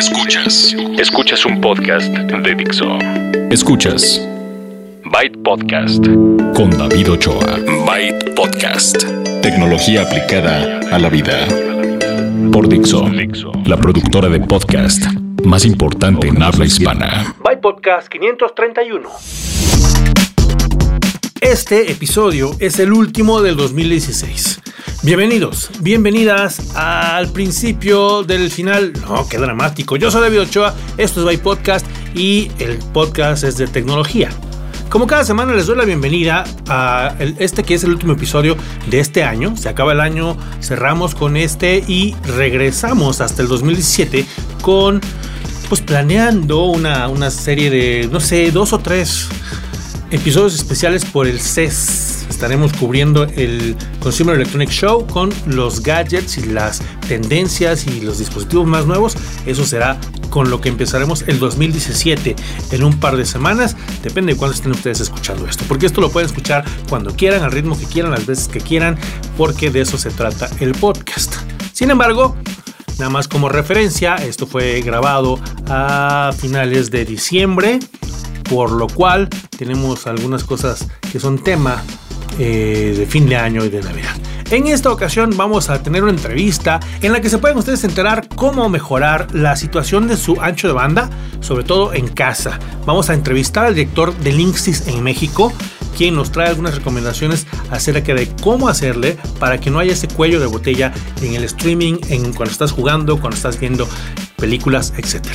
Escuchas. Escuchas un podcast de Dixo. Escuchas. Byte Podcast. Con David Ochoa. Byte Podcast. Tecnología aplicada a la vida. Por Dixo. La productora de podcast más importante en habla hispana. Byte Podcast 531. Este episodio es el último del 2016. Bienvenidos, bienvenidas al principio del final. No, qué dramático. Yo soy David Ochoa, esto es Byte Podcast y el podcast es de tecnología. Como cada semana les doy la bienvenida a este que es el último episodio de este año. Se acaba el año, cerramos con este y regresamos hasta el 2017 con pues planeando una, una serie de, no sé, dos o tres episodios especiales por el CES. Estaremos cubriendo el Consumer Electronic Show con los gadgets y las tendencias y los dispositivos más nuevos. Eso será con lo que empezaremos el 2017 en un par de semanas. Depende de cuándo estén ustedes escuchando esto. Porque esto lo pueden escuchar cuando quieran, al ritmo que quieran, las veces que quieran, porque de eso se trata el podcast. Sin embargo, Nada más como referencia, esto fue grabado a finales de diciembre, por lo cual tenemos algunas cosas que son tema eh, de fin de año y de Navidad. En esta ocasión vamos a tener una entrevista en la que se pueden ustedes enterar cómo mejorar la situación de su ancho de banda, sobre todo en casa. Vamos a entrevistar al director de Linksys en México, quien nos trae algunas recomendaciones acerca de cómo hacerle para que no haya ese cuello de botella en el streaming, en cuando estás jugando, cuando estás viendo películas, etc.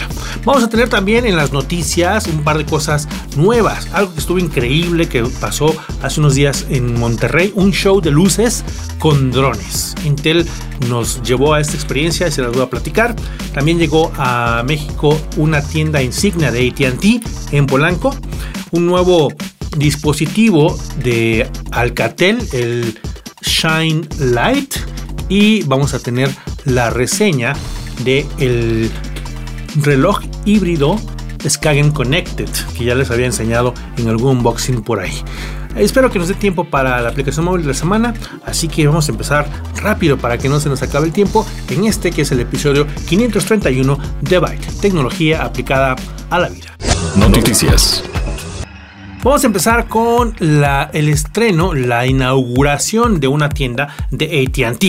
Vamos a tener también en las noticias un par de cosas nuevas, algo que estuvo increíble que pasó hace unos días en Monterrey, un show de luces con drones. Intel nos llevó a esta experiencia y se las voy a platicar. También llegó a México una tienda insignia de ATT en Polanco, un nuevo dispositivo de Alcatel, el Shine Light, y vamos a tener la reseña de el reloj híbrido Skagen Connected, que ya les había enseñado en algún unboxing por ahí. Espero que nos dé tiempo para la aplicación móvil de la semana, así que vamos a empezar rápido para que no se nos acabe el tiempo en este que es el episodio 531 de Byte, tecnología aplicada a la vida. Noticias. Vamos a empezar con el estreno, la inauguración de una tienda de ATT.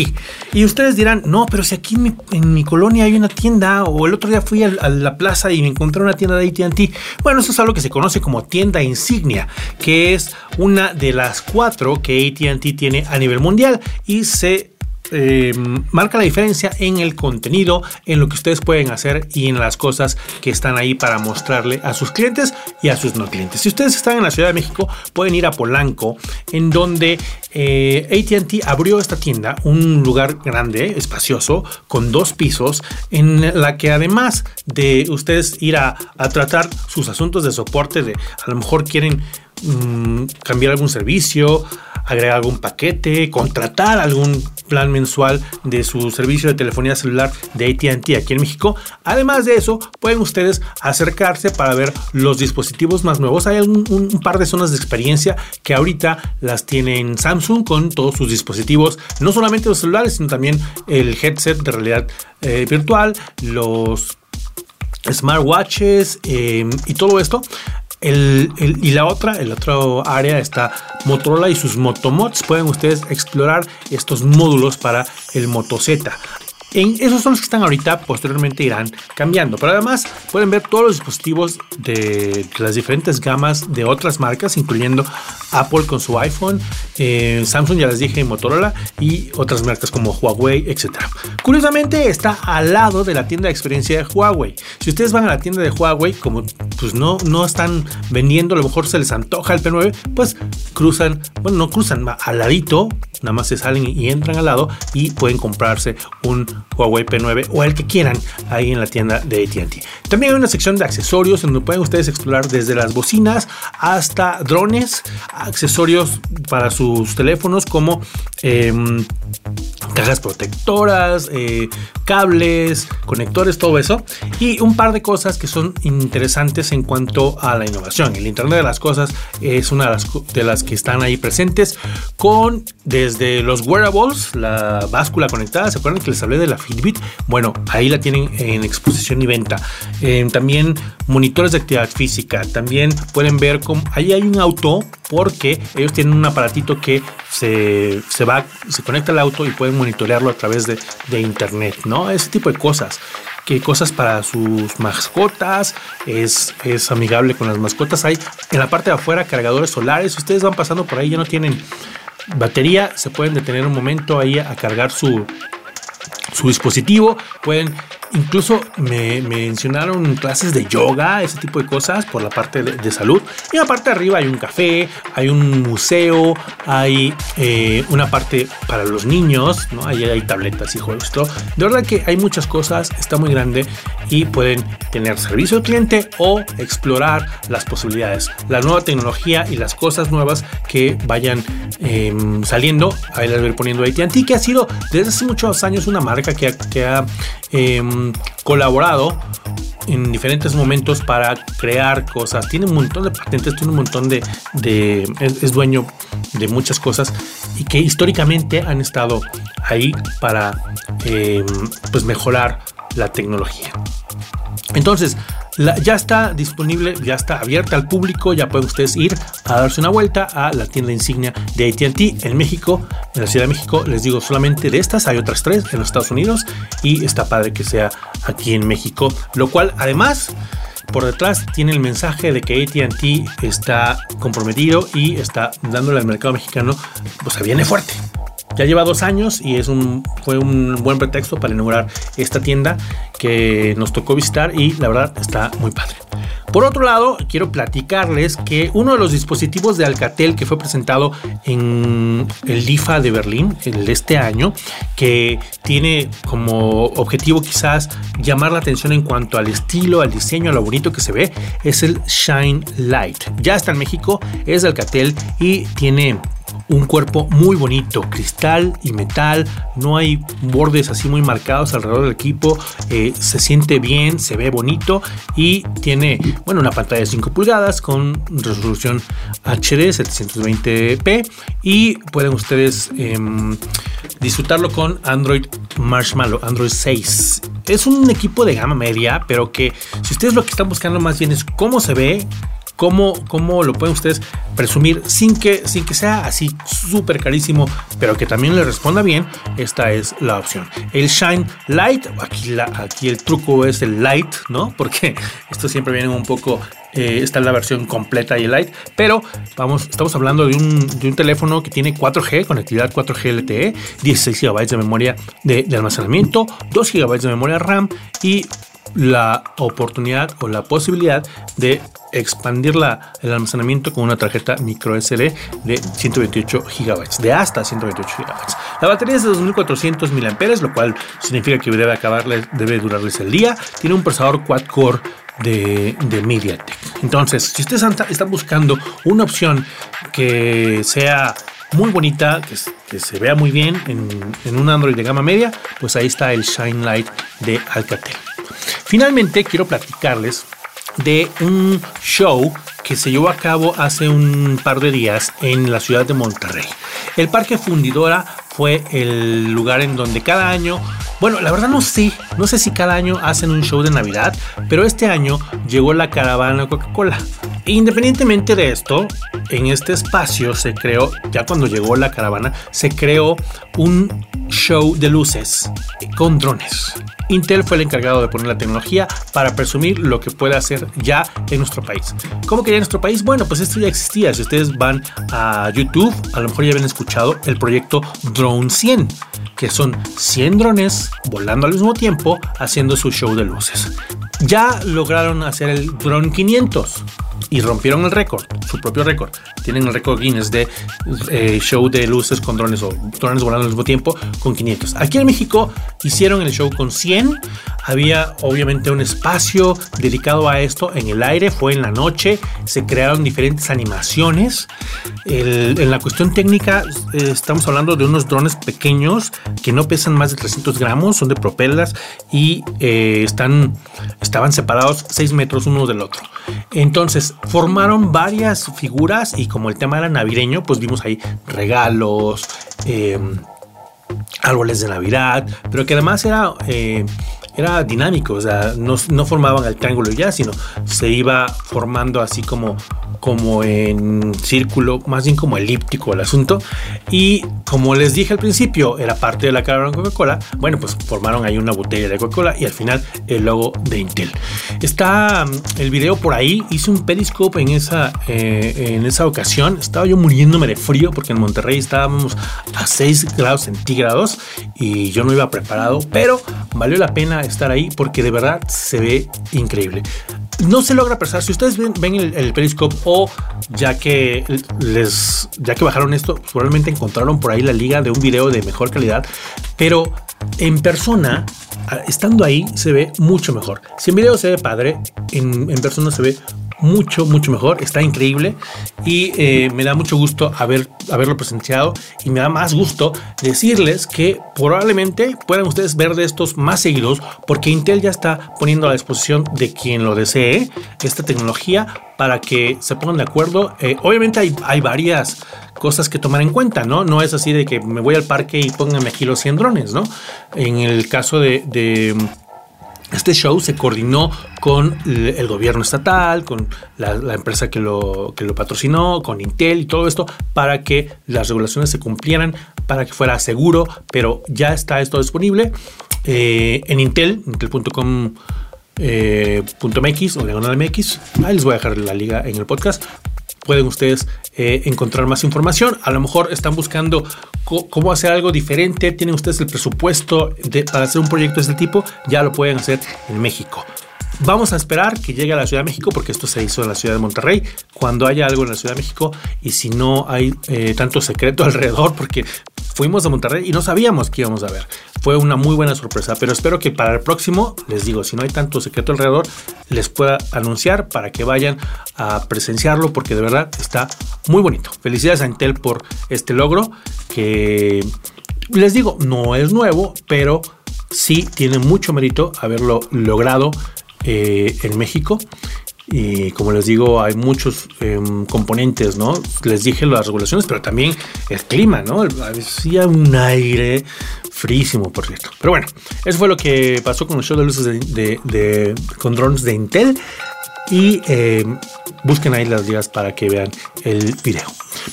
Y ustedes dirán, no, pero si aquí en mi, colonia hay una tienda, o el otro día fui a, la plaza y me encontré una tienda de ATT. Bueno, eso es algo que se conoce como tienda insignia, que es una de las cuatro que ATT tiene a nivel mundial y se eh, marca la diferencia en el contenido, en lo que ustedes pueden hacer y en las cosas que están ahí para mostrarle a sus clientes y a sus no clientes. Si ustedes están en la Ciudad de México, pueden ir a Polanco, en donde eh, ATT abrió esta tienda, un lugar grande, espacioso, con dos pisos, en la que además de ustedes ir a, a tratar sus asuntos de soporte, de a lo mejor quieren mm, cambiar algún servicio, agregar algún paquete, contratar algún plan mensual de su servicio de telefonía celular de ATT aquí en México. Además de eso, pueden ustedes acercarse para ver los dispositivos más nuevos. Hay un, par de zonas de experiencia que ahorita las tienen Samsung con todos sus dispositivos, no solamente los celulares, sino también el headset de realidad eh, virtual, los smartwatches eh, y todo esto y la otra, el otro área está Motorola y sus Motomods. Pueden ustedes explorar estos módulos para el Moto Z. Esos son los que están ahorita, posteriormente irán cambiando. Pero además pueden ver todos los dispositivos de las diferentes gamas de otras marcas, incluyendo Apple con su iPhone, eh, Samsung ya les dije, Motorola y otras marcas como Huawei, etc. Curiosamente está al lado de la tienda de experiencia de Huawei. Si ustedes van a la tienda de Huawei, como pues no, no están vendiendo, a lo mejor se les antoja el P9, pues cruzan, bueno, no cruzan, al ladito, nada más se salen y entran al lado y pueden comprarse un Huawei P9 o el que quieran ahí en la tienda de ATT. También hay una sección de accesorios en donde pueden ustedes explorar desde las bocinas hasta drones, accesorios para sus teléfonos como em, cajas protectoras, eh, cables, conectores, todo eso. Y un par de cosas que son interesantes en cuanto a la innovación. El Internet de las Cosas es una de las, de que están ahí presentes con desde los wearables, la báscula conectada. ¿Se acuerdan que les hablé de la Fitbit? Bueno, ahí la tienen en exposición y venta. Eh, también monitores de actividad física. También pueden ver cómo ahí hay un auto porque ellos tienen un aparatito que se, va, se conecta al auto y pueden monitorearlo a través de, internet, ¿no? Ese tipo de cosas. Que cosas para sus mascotas, es, es amigable con las mascotas. Hay en la parte de afuera cargadores solares. Si ustedes van pasando por ahí, ya no tienen batería, se pueden detener un momento ahí a cargar su, su dispositivo. Pueden Incluso me, mencionaron clases de yoga, ese tipo de cosas por la parte de, salud. Y aparte arriba hay un café, hay un museo, hay eh, una parte para los niños, ¿no? Ahí hay tabletas y juegos. De verdad que hay muchas cosas, está muy grande y pueden tener servicio al cliente o explorar las posibilidades, la nueva tecnología y las cosas nuevas que vayan em, saliendo. Ahí les voy poniendo AT&T, que ha sido desde hace muchos años una marca que ha em, colaborado en diferentes momentos para crear cosas. Tiene un montón de patentes, tiene un montón de... es, dueño de muchas cosas y que históricamente han estado ahí para eh, pues mejorar la tecnología. Entonces, ya está disponible, ya está abierta al público, ya pueden ustedes ir a darse una vuelta a la tienda insignia de ATT en México, en la Ciudad de México. Les digo solamente de estas, hay otras tres en los Estados Unidos y está padre que sea aquí en México, lo cual además por detrás tiene el mensaje de que ATT está comprometido y está dándole al mercado mexicano, pues viene fuerte. Ya lleva dos años y es un, fue un buen pretexto para inaugurar esta tienda que nos tocó visitar y la verdad está muy padre. Por otro lado, quiero platicarles que uno de los dispositivos de Alcatel que fue presentado en el DIFA de Berlín el este año, que tiene como objetivo quizás llamar la atención en cuanto al estilo, al diseño, a lo bonito que se ve, es el Shine Light. Ya está en México, es de Alcatel y tiene un cuerpo muy bonito, cristal y metal, no hay bordes así muy marcados alrededor del equipo, eh, se siente bien, se ve bonito y tiene, bueno, una pantalla de 5 pulgadas con resolución HD 720p y pueden ustedes em, disfrutarlo con Android Marshmallow, Android 6. Es un equipo de gama media, pero que si ustedes lo que están buscando más bien es cómo se ve, cómo, cómo lo pueden ustedes presumir sin que, sin que sea así súper carísimo, pero que también le responda bien, esta es la opción. El Shine Light, aquí, la, aquí el truco es el Light, ¿no? Porque esto siempre viene un poco eh, la versión completa y light, pero vamos, estamos hablando de un, de un, teléfono que tiene 4G, conectividad 4G LTE, 16 GB de memoria de, de, almacenamiento, 2 GB de memoria RAM y la oportunidad o la posibilidad de expandir la, el almacenamiento con una tarjeta micro SD de 128 GB, de hasta 128 GB. La batería es de 2400 mAh, lo cual significa que debe acabarle, debe durarles el día. Tiene un procesador quad-core de, de, MediaTek. Entonces, si ustedes están buscando una opción que sea muy bonita, que, se vea muy bien en, en, un Android de gama media, pues ahí está el Shine Light de Alcatel. Finalmente, quiero platicarles de un show que se llevó a cabo hace un par de días en la ciudad de Monterrey. El Parque Fundidora fue el lugar en donde cada año, bueno, la verdad no sé, no sé si cada año hacen un show de Navidad, pero este año llegó la caravana Coca-Cola. Independientemente de esto, en este espacio se creó, ya cuando llegó la caravana, se creó un show de luces con drones. Intel fue el encargado de poner la tecnología para presumir lo que puede hacer ya en nuestro país. ¿Cómo que en nuestro país? Bueno, pues esto ya existía. Si ustedes van a YouTube, a lo mejor ya habían escuchado el proyecto Drone 100, que son 100 drones volando al mismo tiempo haciendo su show de luces. Ya lograron hacer el Drone 500 y rompieron el récord, su propio récord. Tienen el récord Guinness de eh, show de luces con drones o drones volando al mismo tiempo con 500. Aquí en México hicieron el show con 100. Había obviamente un espacio dedicado a esto en el aire, fue en la noche, se crearon diferentes animaciones. en la cuestión técnica eh, estamos hablando de unos drones pequeños que no pesan más de 300 gramos, son de propelas y eh, están, estaban separados 6 metros uno del otro. Entonces formaron varias figuras y como el tema era navideño, pues vimos ahí regalos, em, árboles de Navidad, pero que además era, eh, era dinámico, o sea, no, no formaban el triángulo ya, sino se iba formando así como como en círculo, más bien como elíptico el asunto. Y como les dije al principio, era parte de la cara de Coca-Cola. Bueno, pues formaron ahí una botella de Coca-Cola y al final el logo de Intel. Está mm, el video por ahí. Hice un periscope en esa, eh, en esa ocasión. Estaba yo muriéndome de frío porque en Monterrey estábamos a 6 grados centígrados y yo no iba preparado, pero valió la pena estar ahí porque de verdad se ve increíble no se logra apreciar. Si ustedes ven, el, Periscope o ya que les ya que bajaron esto, probablemente encontraron por ahí la liga de un video de mejor calidad, pero en persona, estando ahí, se ve mucho mejor. Si en video se ve padre, en, en persona se ve mucho, mucho mejor. Está increíble y eh, me da mucho gusto haber, haberlo presenciado y me da más gusto decirles que probablemente puedan ustedes ver de estos más seguidos porque Intel ya está poniendo a disposición de quien lo desee esta tecnología para que se pongan de acuerdo. Eh, obviamente hay, hay, varias cosas que tomar en cuenta, ¿no? No es así de que me voy al parque y pónganme aquí los 100 drones, ¿no? En el caso de este show se coordinó con el gobierno estatal, con la, empresa que lo, que lo patrocinó, con Intel y todo esto, para que las regulaciones se cumplieran, para que fuera seguro, pero ya está esto disponible eh, en Intel, intel.com. Eh, o diagonal MX. Ahí les voy a dejar la liga en el podcast pueden ustedes eh, encontrar más información. A lo mejor están buscando cómo hacer algo diferente, tienen ustedes el presupuesto para hacer un proyecto de este tipo, ya lo pueden hacer en México. Vamos a esperar que llegue a la Ciudad de México porque esto se hizo en la Ciudad de Monterrey. Cuando haya algo en la Ciudad de México y si no hay eh, tanto secreto alrededor porque fuimos a Monterrey y no sabíamos que íbamos a ver. Fue una muy buena sorpresa, pero espero que para el próximo, les digo, si no hay tanto secreto alrededor, les pueda anunciar para que vayan a presenciarlo porque de verdad está muy bonito. Felicidades a Intel por este logro que les digo, no es nuevo, pero sí tiene mucho mérito haberlo logrado eh, en México. Y como les digo, hay muchos em, componentes, ¿no? Les dije las regulaciones, pero también el clima, ¿no? Hacía un aire frísimo, por cierto. Pero bueno, eso fue lo que pasó con el show de luces de, con drones de Intel. Y em, busquen ahí las ligas para que vean el video.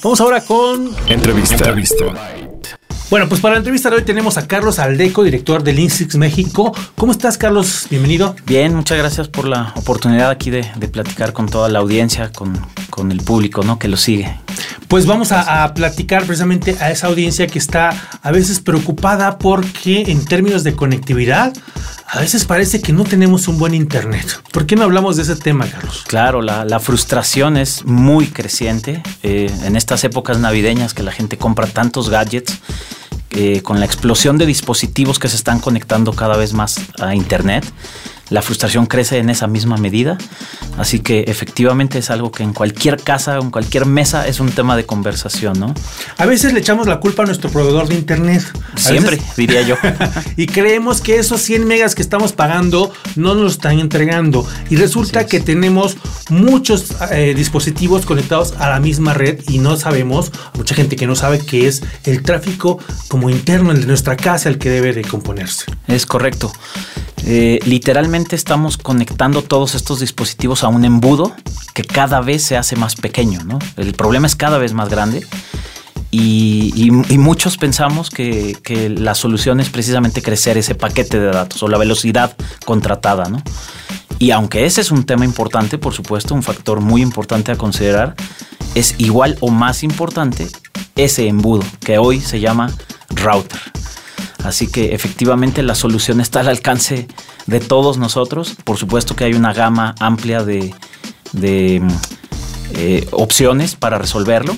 Vamos ahora con entrevista. entrevista. Bueno, pues para la entrevista de hoy tenemos a Carlos Aldeco, director del INSIX México. ¿Cómo estás, Carlos? Bienvenido. Bien, muchas gracias por la oportunidad aquí de, platicar con toda la audiencia, con, el público ¿no? que lo sigue. Pues vamos a, a, platicar precisamente a esa audiencia que está a veces preocupada porque en términos de conectividad, a veces parece que no tenemos un buen internet. ¿Por qué no hablamos de ese tema, Carlos? Claro, la, frustración es muy creciente eh, en estas épocas navideñas que la gente compra tantos gadgets eh, con la explosión de dispositivos que se están conectando cada vez más a Internet, la frustración crece en esa misma medida. Así que efectivamente es algo que en cualquier casa, en cualquier mesa es un tema de conversación, ¿no? A veces le echamos la culpa a nuestro proveedor de internet. Siempre, diría yo. y creemos que esos 100 megas que estamos pagando no nos están entregando. Y resulta que tenemos muchos eh, dispositivos conectados a la misma red y no sabemos, mucha gente que no sabe que es el tráfico como interno, el de nuestra casa, el que debe de componerse. Es correcto. Eh, literalmente estamos conectando todos estos dispositivos a un embudo que cada vez se hace más pequeño. El problema es cada vez más grande y, muchos pensamos que, la solución es precisamente crecer ese paquete de datos o la velocidad contratada. Y aunque ese es un tema importante, por supuesto, un factor muy importante a considerar, es igual o más importante ese embudo que hoy se llama router. Así que efectivamente la solución está al alcance de todos nosotros. Por supuesto que hay una gama amplia de, eh, opciones para resolverlo.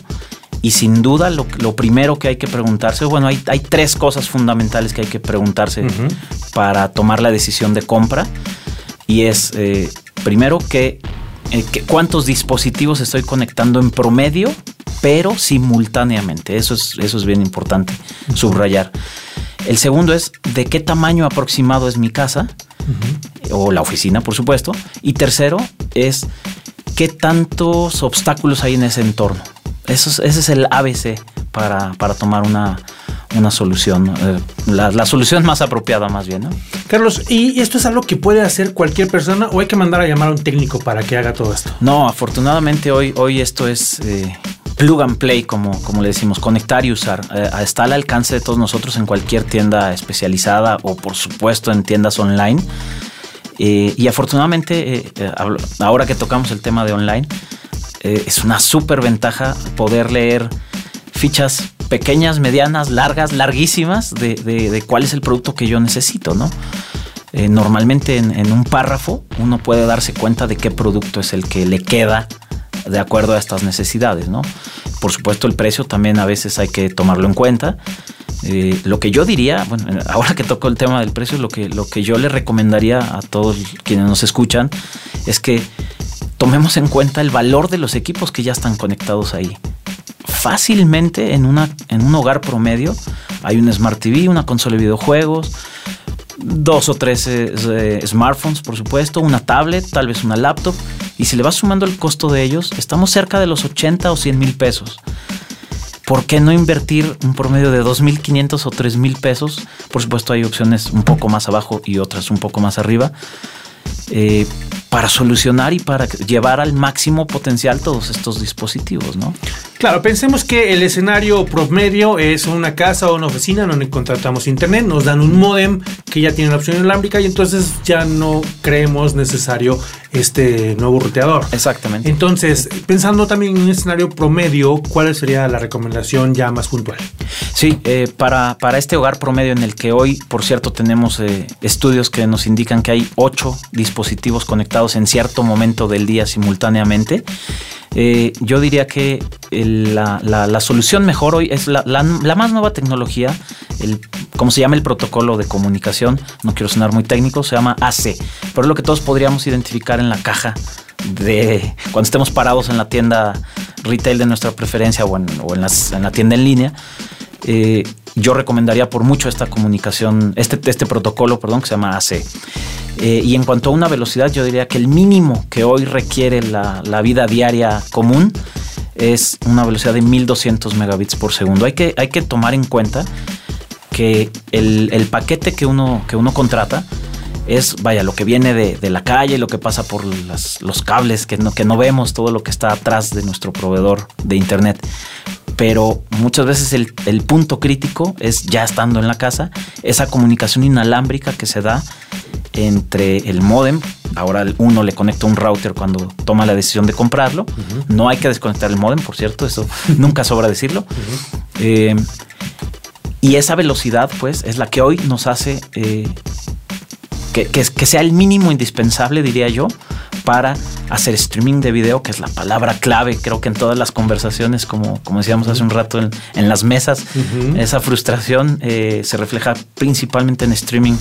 Y sin duda lo, primero que hay que preguntarse, bueno, hay, hay, tres cosas fundamentales que hay que preguntarse para tomar la decisión de compra. Y es, eh, primero, que, que, cuántos dispositivos estoy conectando en promedio, pero simultáneamente. Eso es, eso es bien importante subrayar. El segundo es de qué tamaño aproximado es mi casa o la oficina, por supuesto. Y tercero es qué tantos obstáculos hay en ese entorno. Eso es, ese es el ABC para, tomar una, solución, eh, la, solución más apropiada más bien. ¿no? Carlos, ¿y esto es algo que puede hacer cualquier persona o hay que mandar a llamar a un técnico para que haga todo esto? No, afortunadamente hoy, hoy esto es eh, plug and play, como, como le decimos, conectar y usar. Eh, está al alcance de todos nosotros en cualquier tienda especializada o por supuesto en tiendas online. y afortunadamente, ahora que tocamos el tema de online, eh, es una súper ventaja poder leer fichas pequeñas, medianas, largas, larguísimas de, cuál es el producto que yo necesito, ¿no? Eh, normalmente en, un párrafo uno puede darse cuenta de qué producto es el que le queda de acuerdo a estas necesidades, ¿no? Por supuesto el precio también a veces hay que tomarlo en cuenta. Eh, lo que yo diría, bueno, ahora que toco el tema del precio, lo que, lo que yo le recomendaría a todos quienes nos escuchan es que tomemos en cuenta el valor de los equipos que ya están conectados ahí. Fácilmente en, una, en un hogar promedio hay un Smart TV, una consola de videojuegos, dos o tres eh, eh, smartphones, por supuesto, una tablet, tal vez una laptop. Y si le vas sumando el costo de ellos, estamos cerca de los 80 o 100 mil pesos. ¿Por qué no invertir un promedio de 2.500 o 3.000 pesos? Por supuesto hay opciones un poco más abajo y otras un poco más arriba. Eh, para solucionar y para llevar al máximo potencial todos estos dispositivos, ¿no? Claro, pensemos que el escenario promedio es una casa o una oficina donde contratamos internet, nos dan un modem que ya tiene la opción inalámbrica y entonces ya no creemos necesario este nuevo ruteador. Exactamente. Entonces, pensando también en un escenario promedio, ¿cuál sería la recomendación ya más puntual? Sí, eh, para, para, este hogar promedio en el que hoy, por cierto, tenemos eh, estudios que nos indican que hay ocho dispositivos conectados en cierto momento del día simultáneamente, eh, yo diría que la, solución mejor hoy es la, más nueva tecnología, el, como se llama el protocolo de comunicación, no quiero sonar muy técnico, se llama AC, pero es lo que todos podríamos identificar en la caja de cuando estemos parados en la tienda retail de nuestra preferencia o en, la tienda en línea. Eh, yo recomendaría por mucho esta comunicación, este, este protocolo, perdón, que se llama AC. Eh, y en cuanto a una velocidad, yo diría que el mínimo que hoy requiere la, vida diaria común es una velocidad de 1200 megabits por segundo. Hay que, hay que tomar en cuenta que el, paquete que uno, que uno contrata es, vaya, lo que viene de, la calle, lo que pasa por los cables que no, que no vemos, todo lo que está atrás de nuestro proveedor de Internet pero muchas veces el, el, punto crítico es ya estando en la casa, esa comunicación inalámbrica que se da entre el modem, ahora uno le conecta un router cuando toma la decisión de comprarlo, no hay que desconectar el modem, por cierto, eso nunca sobra decirlo. Eh, y esa velocidad, pues, es la que hoy nos hace eh, que, que, sea el mínimo indispensable, diría yo, para hacer streaming de video, que es la palabra clave, creo que en todas las conversaciones, como, como decíamos hace un rato en, las mesas, esa frustración eh, se refleja principalmente en streaming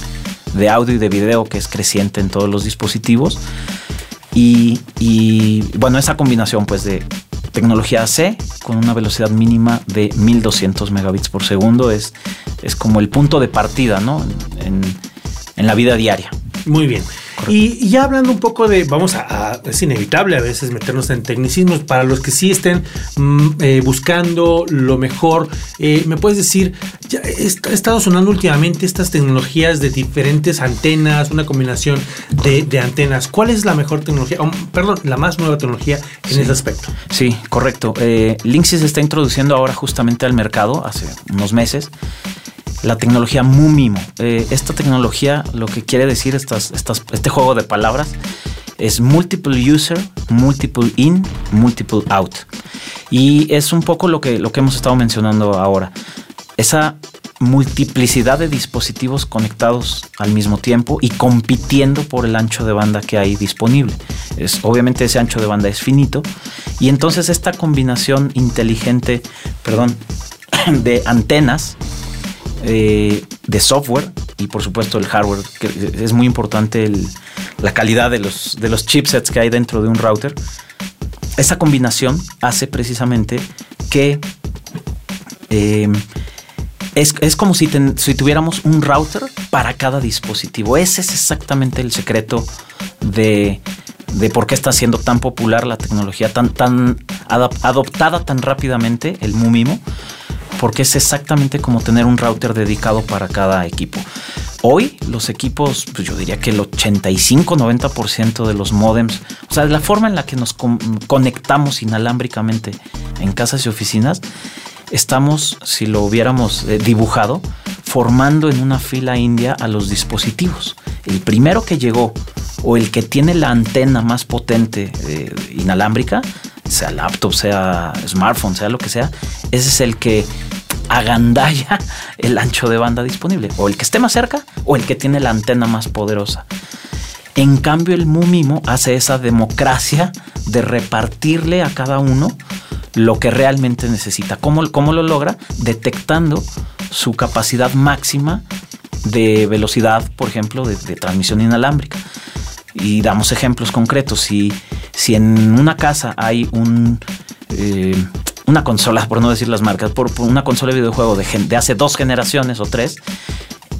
de audio y de video, que es creciente en todos los dispositivos. Y, y bueno, esa combinación pues de tecnología C con una velocidad mínima de 1200 megabits por segundo es, es como el punto de partida ¿no? en, en la vida diaria. Muy bien. Y ya hablando un poco de, vamos a, es inevitable a veces meternos en tecnicismos para los que sí estén mm, eh, buscando lo mejor. Eh, ¿Me puedes decir, ya he, estado sonando últimamente estas tecnologías de diferentes antenas, una combinación de, antenas? ¿Cuál es la mejor tecnología, perdón, la más nueva tecnología en ese aspecto? Sí, correcto. Eh, Linksys se está introduciendo ahora justamente al mercado hace unos meses la tecnología Mumimo. Eh, esta tecnología lo que quiere decir este juego de palabras es multiple user, multiple in, multiple out. Y es un poco lo que, lo que hemos estado mencionando ahora. Esa multiplicidad de dispositivos conectados al mismo tiempo y compitiendo por el ancho de banda que hay disponible. Es, obviamente ese ancho de banda es finito. Y entonces esta combinación inteligente, perdón, de antenas, eh, de software y por supuesto el hardware, que es muy importante la calidad de los, de los chipsets que hay dentro de un router. Esa combinación hace precisamente que eh, es, como si, si, tuviéramos un router para cada dispositivo. Ese es exactamente el secreto de, de por qué está siendo tan popular la tecnología, tan, tan adoptada tan rápidamente, el MUMIMO, porque es exactamente como tener un router dedicado para cada equipo. Hoy los equipos, pues yo diría que el 85-90% de los modems, o sea, la forma en la que nos conectamos inalámbricamente en casas y oficinas, estamos, si lo hubiéramos eh, dibujado, formando en una fila india a los dispositivos. El primero que llegó o el que tiene la antena más potente eh, inalámbrica, sea laptop, sea smartphone, sea lo que sea, ese es el que agandalla el ancho de banda disponible. O el que esté más cerca o el que tiene la antena más poderosa. En cambio, el Mumimo hace esa democracia de repartirle a cada uno lo que realmente necesita. ¿Cómo, cómo lo logra? Detectando su capacidad máxima de velocidad, por ejemplo, de, transmisión inalámbrica. Y damos ejemplos concretos. Si, si en una casa hay un, eh, una consola, por no decir las marcas, por, una consola de videojuego de, hace dos generaciones o tres,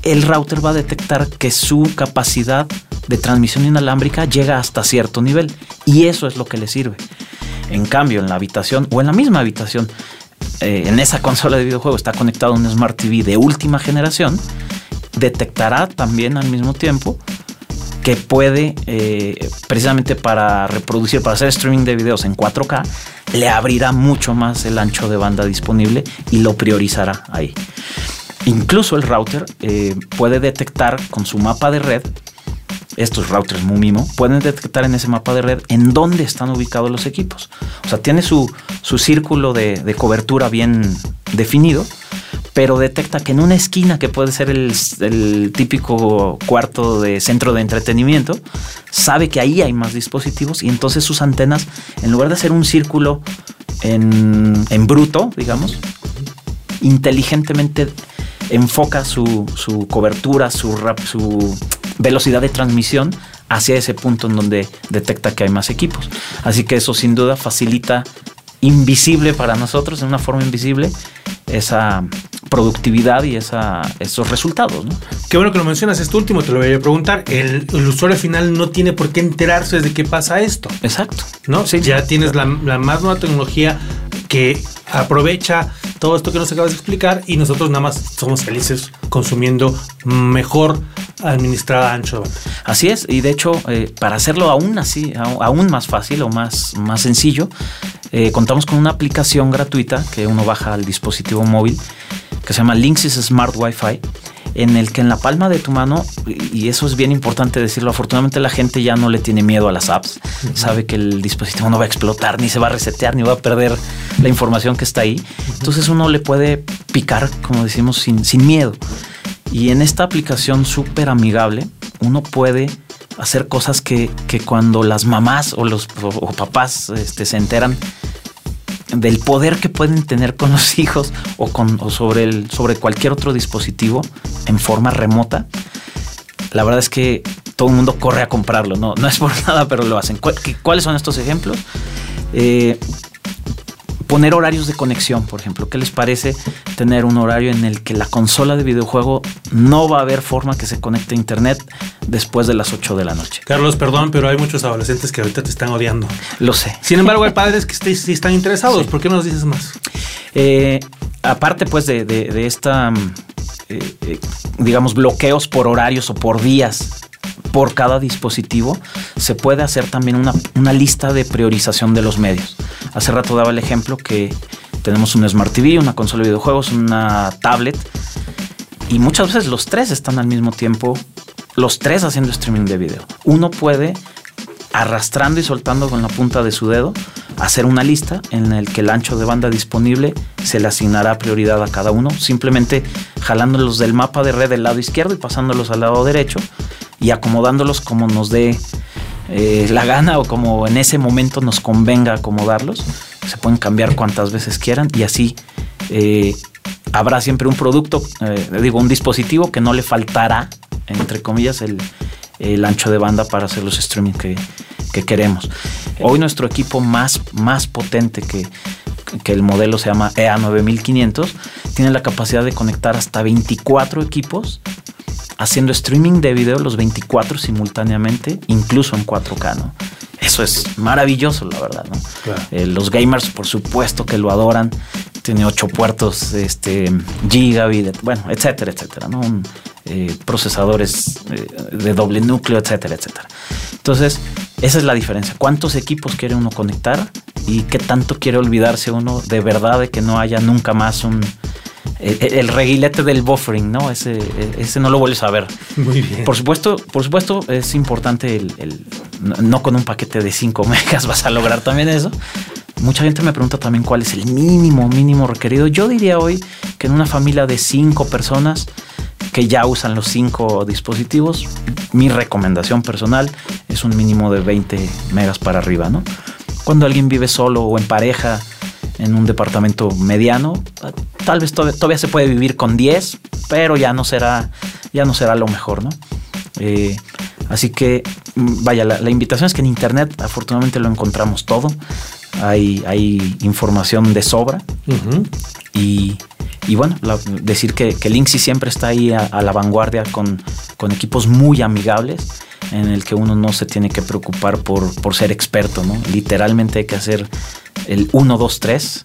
el router va a detectar que su capacidad de transmisión inalámbrica llega hasta cierto nivel. Y eso es lo que le sirve. En cambio, en la habitación o en la misma habitación, eh, en esa consola de videojuego está conectado un Smart TV de última generación, detectará también al mismo tiempo que puede, eh, precisamente para reproducir, para hacer streaming de videos en 4K, le abrirá mucho más el ancho de banda disponible y lo priorizará ahí. Incluso el router eh, puede detectar con su mapa de red estos routers MUMIMO pueden detectar en ese mapa de red en dónde están ubicados los equipos. O sea, tiene su, círculo de, cobertura bien definido, pero detecta que en una esquina, que puede ser el, típico cuarto de centro de entretenimiento, sabe que ahí hay más dispositivos y entonces sus antenas, en lugar de hacer un círculo en, bruto, digamos, inteligentemente enfoca su, cobertura, su, su velocidad de transmisión hacia ese punto en donde detecta que hay más equipos. Así que eso sin duda facilita invisible para nosotros, en una forma invisible, esa productividad y esa, esos resultados. ¿no? Qué bueno que lo mencionas, esto último te lo voy a preguntar. El, usuario final no tiene por qué enterarse de qué pasa esto. Exacto. ¿No? Sí, ya tienes la, la más nueva tecnología que aprovecha todo esto que nos acabas de explicar y nosotros nada más somos felices consumiendo mejor administrada ancho. Así es, y de hecho, eh, para hacerlo aún así, aún más fácil o más, más sencillo, eh, contamos con una aplicación gratuita que uno baja al dispositivo móvil que se llama Linksys Smart Wi-Fi en el que en la palma de tu mano, y eso es bien importante decirlo, afortunadamente la gente ya no le tiene miedo a las apps, sabe que el dispositivo no va a explotar, ni se va a resetear, ni va a perder la información que está ahí. Entonces uno le puede picar, como decimos, sin, sin miedo. Y en esta aplicación súper amigable, uno puede hacer cosas que, que, cuando las mamás o los o papás este, se enteran del poder que pueden tener con los hijos o, con, sobre, el, sobre cualquier otro dispositivo en forma remota, la verdad es que todo el mundo corre a comprarlo. No, no es por nada, pero lo hacen. ¿Cuáles son estos ejemplos? Eh, poner horarios de conexión, por ejemplo. ¿Qué les parece tener un horario en el que la consola de videojuego no va a haber forma que se conecte a internet después de las 8 de la noche? Carlos, perdón, pero hay muchos adolescentes que ahorita te están odiando. Lo sé. Sin embargo, hay padres que sí están interesados. ¿Por qué no nos dices más? Eh, aparte, pues, de, de, esta, eh, eh, digamos, bloqueos por horarios o por días por cada dispositivo, se puede hacer también una, lista de priorización de los medios. Hace rato daba el ejemplo que tenemos un Smart TV, una consola de videojuegos, una tablet, y muchas veces los tres están al mismo tiempo, los tres haciendo streaming de video. Uno puede, arrastrando y soltando con la punta de su dedo, hacer una lista en el que el ancho de banda disponible se le asignará prioridad a cada uno, simplemente jalándolos del mapa de red del lado izquierdo y pasándolos al lado derecho y acomodándolos como nos dé eh, la gana o como en ese momento nos convenga acomodarlos. Se pueden cambiar cuantas veces quieran y así eh, habrá siempre un producto, eh, digo, un dispositivo que no le faltará, entre comillas, el, ancho de banda para hacer los streaming que, queremos. Hoy nuestro equipo más, más potente que, que el modelo se llama EA9500, tiene la capacidad de conectar hasta 24 equipos haciendo streaming de video los 24 simultáneamente, incluso en 4K, ¿no? Eso es maravilloso, la verdad, ¿no? Eh, los gamers, por supuesto que lo adoran. Tiene 8 puertos, este, gigabit, bueno, etcétera, etcétera, ¿no? Eh, procesadores eh, de doble núcleo, etcétera, etcétera. Entonces, esa es la diferencia. ¿Cuántos equipos quiere uno conectar? ¿Y qué tanto quiere olvidarse uno de verdad de que no haya nunca más un, el, reguilete del buffering, ¿no? Ese, ese no lo vuelves a ver. Muy bien. Por supuesto, por supuesto es importante el, no con un paquete de 5 megas vas a lograr también eso. Mucha gente me pregunta también cuál es el mínimo, mínimo requerido. Yo diría hoy que en una familia de 5 personas que ya usan los 5 dispositivos, mi recomendación personal es un mínimo de 20 megas para arriba, ¿no? Cuando alguien vive solo o en pareja, en un departamento mediano. Tal vez todavía, se puede vivir con 10, pero ya no será, ya no será lo mejor, ¿no? Eh, así que, mm, vaya, la, invitación es que en Internet afortunadamente lo encontramos todo. Hay, hay información de sobra. y, bueno, decir que, que Linksy siempre está ahí a, la vanguardia con, con, equipos muy amigables en el que uno no se tiene que preocupar por, por ser experto, ¿no? Literalmente hay que hacer el 1, 2, 3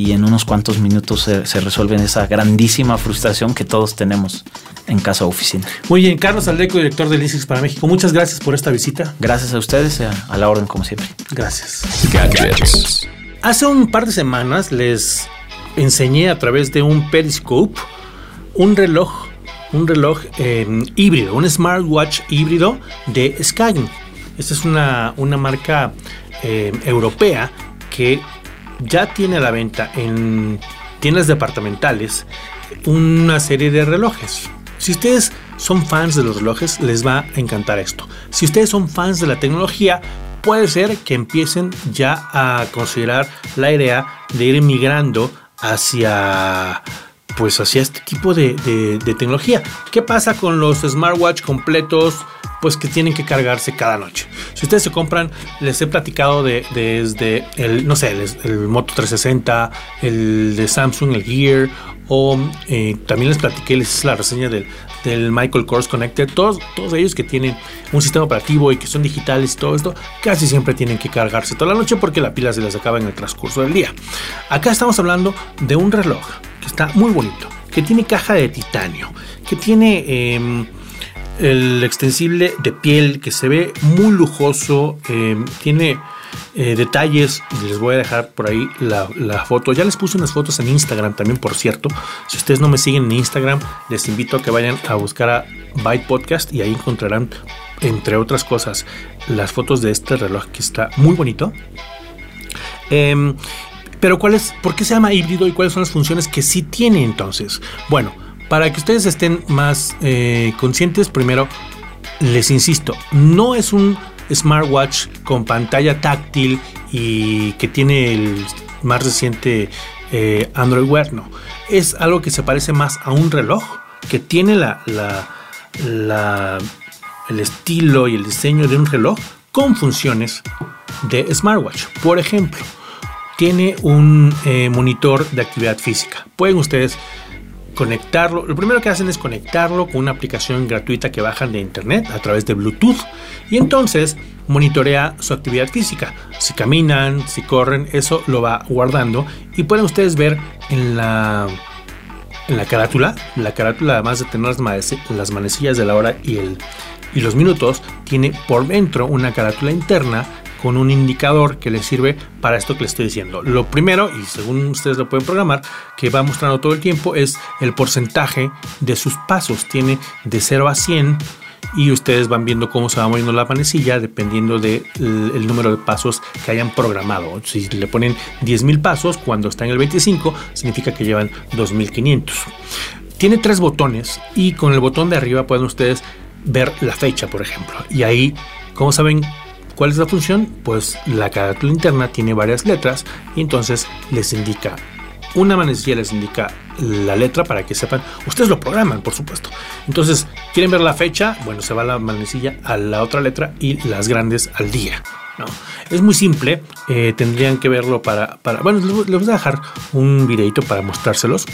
y en unos cuantos minutos se, se resuelve esa grandísima frustración que todos tenemos en casa o oficina. Muy bien, Carlos Aldeco, director de ISIX para México, muchas gracias por esta visita. Gracias a ustedes, a, la orden como siempre. Gracias. Hace un par de semanas les enseñé a través de un Periscope un reloj, un reloj em, híbrido, un smartwatch híbrido de Skyeng. Esta es una, una marca em, europea que ya tiene a la venta en tiendas departamentales una serie de relojes. Si ustedes son fans de los relojes, les va a encantar esto. Si ustedes son fans de la tecnología, puede ser que empiecen ya a considerar la idea de ir migrando hacia pues hacia este tipo de, de tecnología. ¿Qué pasa con los smartwatch completos? pues que tienen que cargarse cada noche. Si ustedes se compran, les he platicado de, desde el, no sé, el, Moto 360, el de Samsung, el Gear, o eh, también les platiqué, les hice la reseña del, del Michael Kors Connected, todos, todos ellos que tienen un sistema operativo y que son digitales y todo esto, casi siempre tienen que cargarse toda la noche porque la pila se les acaba en el transcurso del día. Acá estamos hablando de un reloj que está muy bonito, que tiene caja de titanio, que tiene... Em, el extensible de piel que se ve muy lujoso, eh, tiene eh, detalles, les voy a dejar por ahí la, foto, ya les puse unas fotos en Instagram también por cierto, si ustedes no me siguen en Instagram les invito a que vayan a buscar a Byte Podcast y ahí encontrarán entre otras cosas las fotos de este reloj que está muy bonito. Em, pero ¿cuál es, ¿por qué se llama híbrido y cuáles son las funciones que sí tiene entonces? Bueno, para que ustedes estén más eh, conscientes, primero les insisto, no es un smartwatch con pantalla táctil y que tiene el más reciente eh, Android Wear, no. Es algo que se parece más a un reloj que tiene la, el estilo y el diseño de un reloj con funciones de smartwatch. Por ejemplo, tiene un eh, monitor de actividad física. Pueden ustedes conectarlo. Lo primero que hacen es conectarlo con una aplicación gratuita que bajan de internet a través de Bluetooth y entonces monitorea su actividad física. Si caminan, si corren, eso lo va guardando y pueden ustedes ver en la en la carátula, la carátula además de tener las, las manecillas de la hora y el y los minutos, tiene por dentro una carátula interna con un indicador que les sirve para esto que les estoy diciendo. Lo primero, y según ustedes lo pueden programar, que va mostrando todo el tiempo es el porcentaje de sus pasos. Tiene de 0 a 100 y ustedes van viendo cómo se va moviendo la panecilla dependiendo del el número de pasos que hayan programado. Si le ponen 10.000 pasos, cuando está en el 25, significa que llevan 2.500. Tiene tres botones y con el botón de arriba pueden ustedes ver la fecha, por ejemplo. Y ahí, como saben, ¿Cuál es la función? Pues la carátula interna tiene varias letras y entonces les indica una manecilla les indica la letra para que sepan. Ustedes lo programan, por supuesto. Entonces, ¿quieren ver la fecha? Bueno, se va la manecilla a la otra letra y las grandes al día. ¿no? Es muy simple. Eh, tendrían que verlo para, para. Bueno, les voy a dejar un videito para mostrárselos.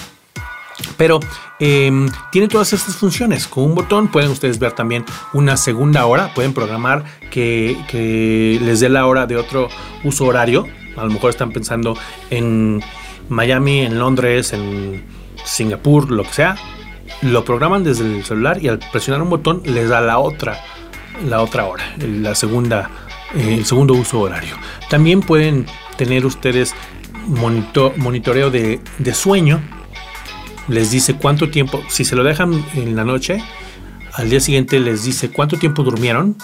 Pero em, tiene todas estas funciones. Con un botón pueden ustedes ver también una segunda hora. Pueden programar que, les dé la hora de otro uso horario. A lo mejor están pensando en Miami, en Londres, en Singapur, lo que sea, lo programan desde el celular y al presionar un botón les da la otra, la otra hora, la segunda, eh, el segundo uso horario. También pueden tener ustedes monitoreo de, sueño. Les dice cuánto tiempo, si se lo dejan en la noche, al día siguiente les dice cuánto tiempo durmieron,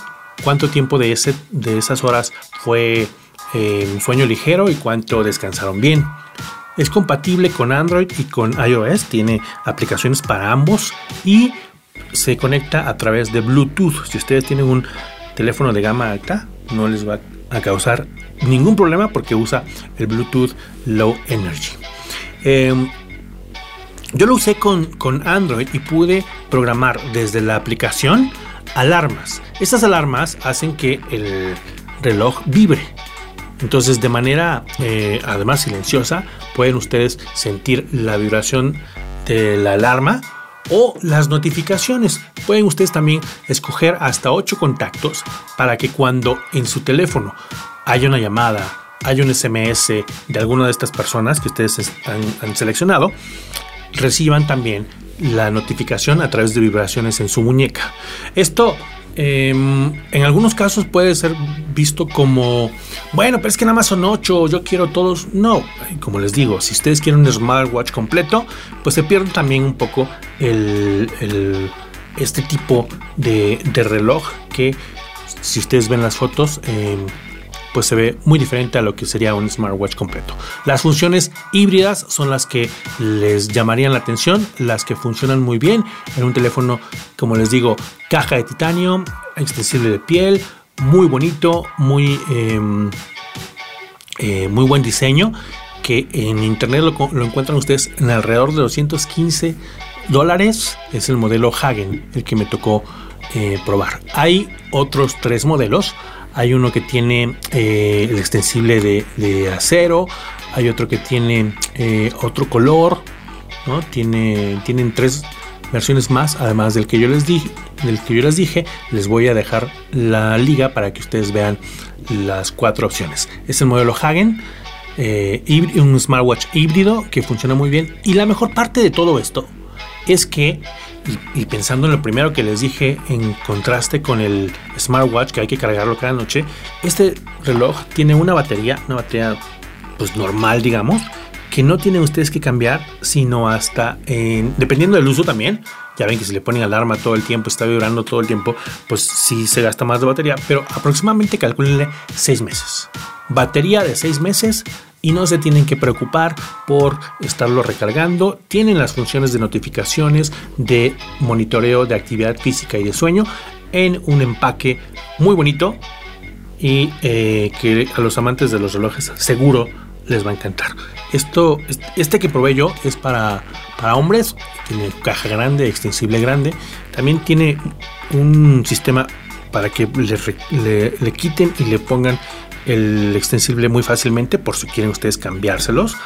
cuánto tiempo de, ese, de esas horas fue eh, sueño ligero y cuánto descansaron bien. Es compatible con Android y con iOS, tiene aplicaciones para ambos y se conecta a través de Bluetooth. Si ustedes tienen un teléfono de gama alta, no les va a causar ningún problema porque usa el Bluetooth Low Energy. Em, yo lo usé con, con Android y pude programar desde la aplicación alarmas. Estas alarmas hacen que el reloj vibre. Entonces, de manera eh, además silenciosa, pueden ustedes sentir la vibración de la alarma o las notificaciones. Pueden ustedes también escoger hasta 8 contactos para que cuando en su teléfono haya una llamada, haya un SMS de alguna de estas personas que ustedes han seleccionado, reciban también la notificación a través de vibraciones en su muñeca. Esto Em, en algunos casos puede ser visto como, bueno, pero es que nada más son 8, yo quiero todos. No, como les digo, si ustedes quieren un smartwatch completo, pues se pierden también un poco el, este tipo de, reloj que si ustedes ven las fotos, em, pues se ve muy diferente a lo que sería un smartwatch completo. Las funciones híbridas son las que les llamarían la atención, las que funcionan muy bien en un teléfono, como les digo, caja de titanio, extensible de piel, muy bonito, muy, em, eh, muy buen diseño, que en internet lo, encuentran ustedes en alrededor de 215 dólares. Es el modelo Hagen, el que me tocó eh, probar. Hay otros tres modelos. Hay uno que tiene eh, el extensible de, acero, hay otro que tiene eh, otro color, ¿no? Tiene, tienen tres versiones más, además del que yo les dije, del que yo les dije, les voy a dejar la liga para que ustedes vean las cuatro opciones. Es el modelo Hagen, eh, un smartwatch híbrido que funciona muy bien. Y la mejor parte de todo esto es que y, pensando en lo primero que les dije en contraste con el smartwatch que hay que cargarlo cada noche, este reloj tiene una batería, una batería pues normal digamos, que no tienen ustedes que cambiar sino hasta en, dependiendo del uso también. Ya ven que si le ponen alarma todo el tiempo, está vibrando todo el tiempo, pues sí se gasta más de batería, pero aproximadamente calculenle 6 meses. Batería de 6 meses y no se tienen que preocupar por estarlo recargando. Tienen las funciones de notificaciones, de monitoreo de actividad física y de sueño en un empaque muy bonito y eh, que a los amantes de los relojes seguro les va a encantar. Esto, este que probé yo es para, para hombres, tiene caja grande, extensible grande. También tiene un sistema para que le, le quiten y le pongan el extensible muy fácilmente por si quieren ustedes cambiárselos.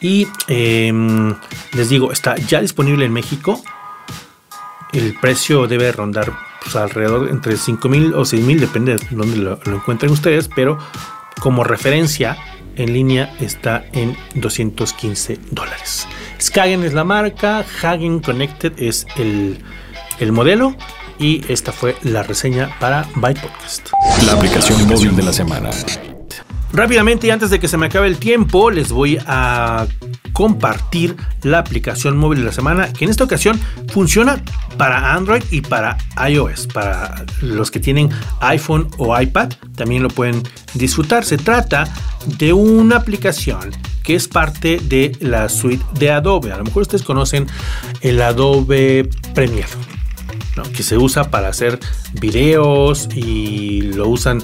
Y em, les digo, está ya disponible en México. El precio debe rondar pues, alrededor entre 5 mil o 6 mil, depende de dónde lo, encuentren ustedes, pero como referencia en línea está en 215 dólares. Skagen es la marca, Hagen Connected es el, el modelo y esta fue la reseña para Byte Podcast. La aplicación móvil de la semana. Rápidamente y antes de que se me acabe el tiempo, les voy a compartir la aplicación móvil de la semana, que en esta ocasión funciona para Android y para iOS. Para los que tienen iPhone o iPad, también lo pueden disfrutar. Se trata de una aplicación que es parte de la suite de Adobe. A lo mejor ustedes conocen el Adobe Premiere que se usa para hacer videos y lo usan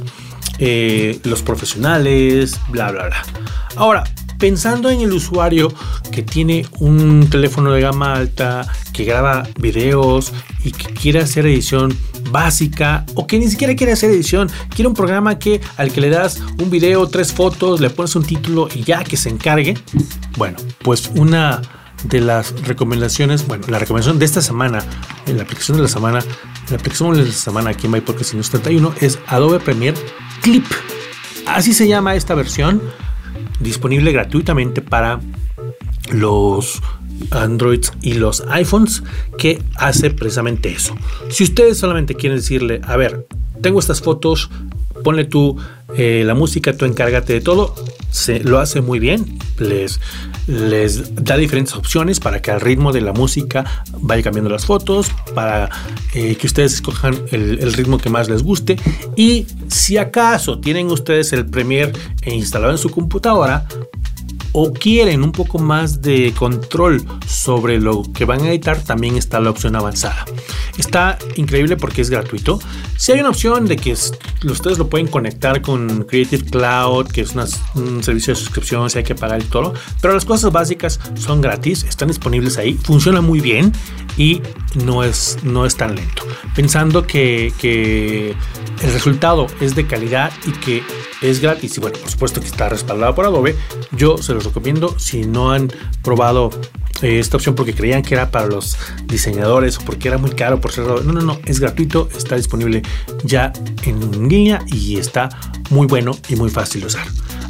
eh, los profesionales, bla, bla, bla. Ahora, pensando en el usuario que tiene un teléfono de gama alta, que graba videos y que quiere hacer edición básica o que ni siquiera quiere hacer edición, quiere un programa que al que le das un video, tres fotos, le pones un título y ya que se encargue. Bueno, pues una de las recomendaciones, bueno, la recomendación de esta semana, en la aplicación de la semana, la aplicación de la semana aquí en MyPodcast 31 es Adobe Premiere Clip. Así se llama esta versión disponible gratuitamente para los Androids y los iPhones que hace precisamente eso. Si ustedes solamente quieren decirle, a ver, tengo estas fotos, ponle tú eh, la música, tú encárgate de todo, se lo hace muy bien, les, les da diferentes opciones para que al ritmo de la música vaya cambiando las fotos, para eh, que ustedes escojan el, el, ritmo que más les guste y si acaso tienen ustedes el Premiere instalado en su computadora, o quieren un poco más de control sobre lo que van a editar, también está la opción avanzada. Está increíble porque es gratuito. Si hay una opción de que ustedes lo pueden conectar con Creative Cloud, que es un servicio de suscripción, si hay que pagar y todo, pero las cosas básicas son gratis, están disponibles ahí, funciona muy bien y no es, no es tan lento. Pensando que, que el resultado es de calidad y que es gratis y bueno, por supuesto que está respaldado por Adobe, yo se los recomiendo si no han probado eh, esta opción porque creían que era para los diseñadores o porque era muy caro por ser no no no es gratuito está disponible ya en línea y está muy bueno y muy fácil de usar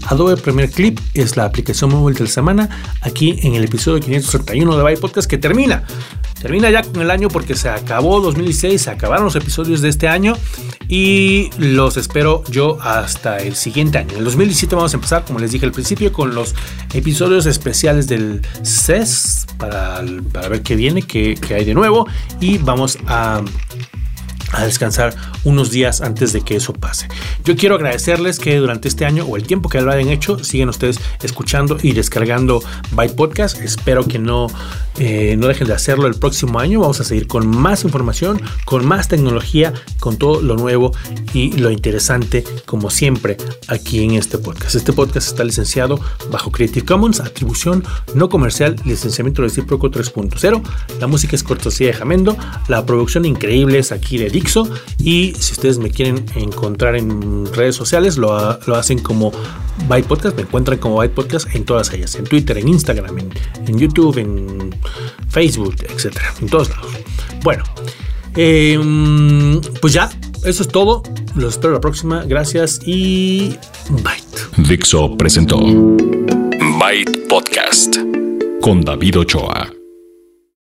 Adobe Premiere Clip es la aplicación móvil de la semana aquí en el episodio 531 de Byte Podcast que termina termina ya con el año porque se acabó 2016, se acabaron los episodios de este año y los espero yo hasta el siguiente año. En el 2017 vamos a empezar, como les dije al principio, con los episodios especiales del CES para, para ver qué viene, qué, qué hay de nuevo y vamos a a descansar unos días antes de que eso pase. Yo quiero agradecerles que durante este año o el tiempo que lo hayan hecho, siguen ustedes escuchando y descargando Byte Podcast. Espero que no, eh, no dejen de hacerlo el próximo año. Vamos a seguir con más información, con más tecnología, con todo lo nuevo y lo interesante, como siempre, aquí en este podcast. Este podcast está licenciado bajo Creative Commons, atribución no comercial, licenciamiento recíproco 3.0. La música es cortesía de Jamendo. La producción increíble es aquí de y si ustedes me quieren encontrar en redes sociales, lo, hacen como Byte Podcast. Me encuentran como Byte Podcast en todas ellas: en Twitter, en Instagram, en, YouTube, en Facebook, etcétera, en todos lados. Bueno, em, pues ya, eso es todo. Los espero la próxima. Gracias y Byte. Dixo presentó Byte Podcast con David Ochoa.